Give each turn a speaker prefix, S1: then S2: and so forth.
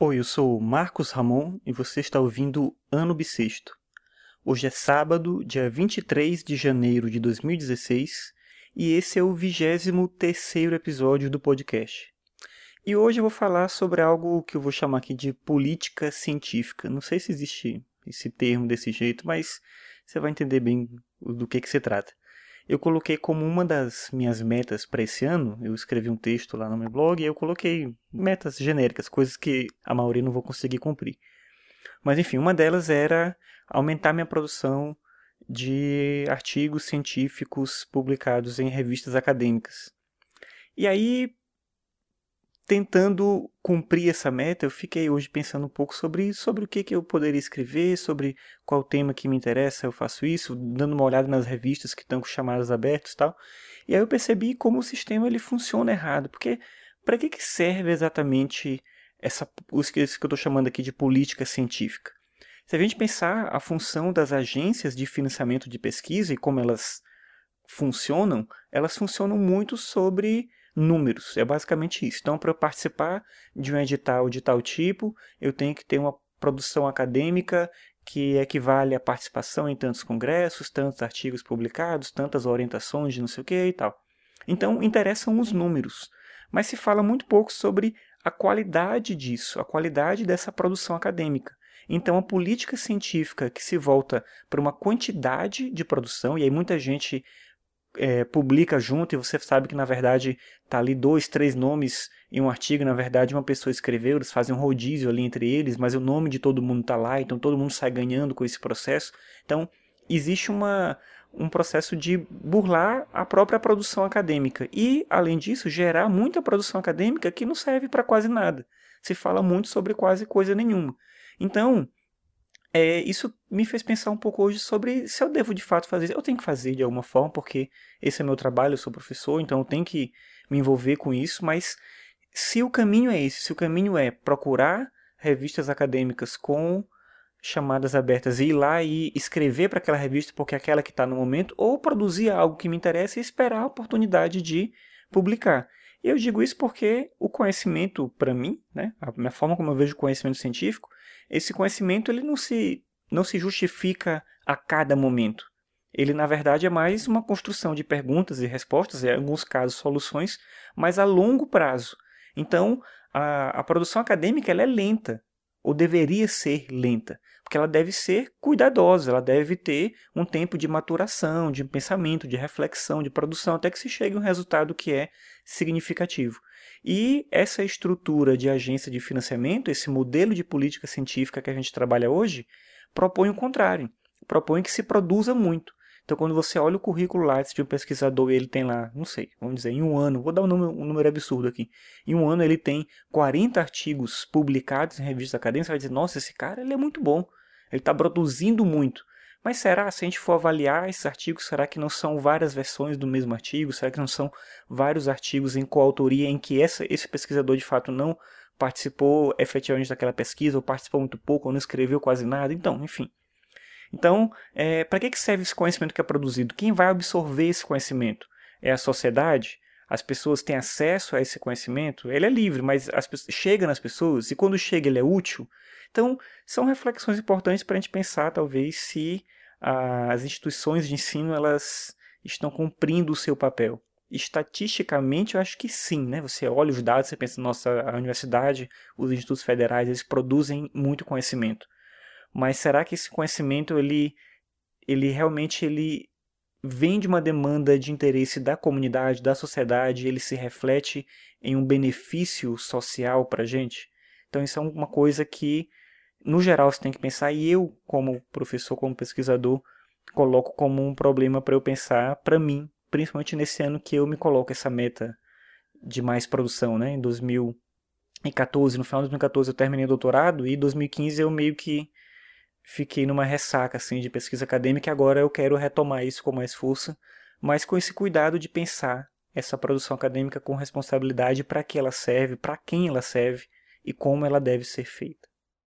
S1: Oi, eu sou Marcos Ramon e você está ouvindo Ano Bissexto. Hoje é sábado, dia 23 de janeiro de 2016 e esse é o 23 episódio do podcast. E hoje eu vou falar sobre algo que eu vou chamar aqui de política científica. Não sei se existe esse termo desse jeito, mas você vai entender bem do que, que se trata. Eu coloquei como uma das minhas metas para esse ano, eu escrevi um texto lá no meu blog e eu coloquei metas genéricas, coisas que a maioria não vou conseguir cumprir. Mas enfim, uma delas era aumentar minha produção de artigos científicos publicados em revistas acadêmicas. E aí, tentando cumprir essa meta, eu fiquei hoje pensando um pouco sobre, sobre o que, que eu poderia escrever, sobre qual tema que me interessa, eu faço isso, dando uma olhada nas revistas que estão com chamadas abertas e tal. E aí eu percebi como o sistema ele funciona errado, porque para que, que serve exatamente essa, isso que eu estou chamando aqui de política científica? Se a gente pensar a função das agências de financiamento de pesquisa e como elas funcionam, elas funcionam muito sobre números. É basicamente isso. Então, para eu participar de um edital de tal tipo, eu tenho que ter uma produção acadêmica que equivale à participação em tantos congressos, tantos artigos publicados, tantas orientações de não sei o que e tal. Então, interessam os números, mas se fala muito pouco sobre a qualidade disso, a qualidade dessa produção acadêmica. Então, a política científica que se volta para uma quantidade de produção, e aí muita gente é, publica junto e você sabe que na verdade tá ali dois, três nomes em um artigo, na verdade uma pessoa escreveu, eles fazem um rodízio ali entre eles, mas o nome de todo mundo tá lá, então todo mundo sai ganhando com esse processo. Então existe uma, um processo de burlar a própria produção acadêmica e, além disso, gerar muita produção acadêmica que não serve para quase nada. Se fala muito sobre quase coisa nenhuma. Então, é, isso me fez pensar um pouco hoje sobre se eu devo de fato fazer. Eu tenho que fazer de alguma forma, porque esse é meu trabalho, eu sou professor, então eu tenho que me envolver com isso, mas se o caminho é esse, se o caminho é procurar revistas acadêmicas com chamadas abertas e ir lá e escrever para aquela revista porque é aquela que está no momento, ou produzir algo que me interessa e esperar a oportunidade de publicar. Eu digo isso porque o conhecimento, para mim, né, a minha forma como eu vejo o conhecimento científico, esse conhecimento ele não se, não se justifica a cada momento. Ele, na verdade, é mais uma construção de perguntas e respostas, em alguns casos soluções, mas a longo prazo. Então, a, a produção acadêmica ela é lenta, ou deveria ser lenta, porque ela deve ser cuidadosa, ela deve ter um tempo de maturação, de pensamento, de reflexão, de produção, até que se chegue a um resultado que é significativo. E essa estrutura de agência de financiamento, esse modelo de política científica que a gente trabalha hoje, propõe o contrário. Propõe que se produza muito. Então, quando você olha o currículo lá de um pesquisador e ele tem lá, não sei, vamos dizer, em um ano, vou dar um número, um número absurdo aqui, em um ano ele tem 40 artigos publicados em revistas acadêmicas, você vai dizer, nossa, esse cara ele é muito bom, ele está produzindo muito. Mas será, se a gente for avaliar esses artigos, será que não são várias versões do mesmo artigo? Será que não são vários artigos em coautoria em que essa, esse pesquisador de fato não participou efetivamente daquela pesquisa, ou participou muito pouco, ou não escreveu quase nada? Então, enfim. Então, é, para que serve esse conhecimento que é produzido? Quem vai absorver esse conhecimento? É a sociedade? As pessoas têm acesso a esse conhecimento? Ele é livre, mas as, chega nas pessoas, e quando chega ele é útil? Então, são reflexões importantes para a gente pensar, talvez, se as instituições de ensino elas estão cumprindo o seu papel. Estatisticamente, eu acho que sim, né? Você olha os dados, você pensa, nossa, a universidade, os institutos federais, eles produzem muito conhecimento. Mas será que esse conhecimento, ele, ele realmente ele vem de uma demanda de interesse da comunidade, da sociedade, ele se reflete em um benefício social para a gente? Então, isso é uma coisa que no geral você tem que pensar, e eu, como professor, como pesquisador, coloco como um problema para eu pensar para mim, principalmente nesse ano que eu me coloco essa meta de mais produção, né? Em 2014, no final de 2014 eu terminei o doutorado e em 2015 eu meio que fiquei numa ressaca assim de pesquisa acadêmica e agora eu quero retomar isso com mais força, mas com esse cuidado de pensar essa produção acadêmica com responsabilidade para que ela serve, para quem ela serve e como ela deve ser feita.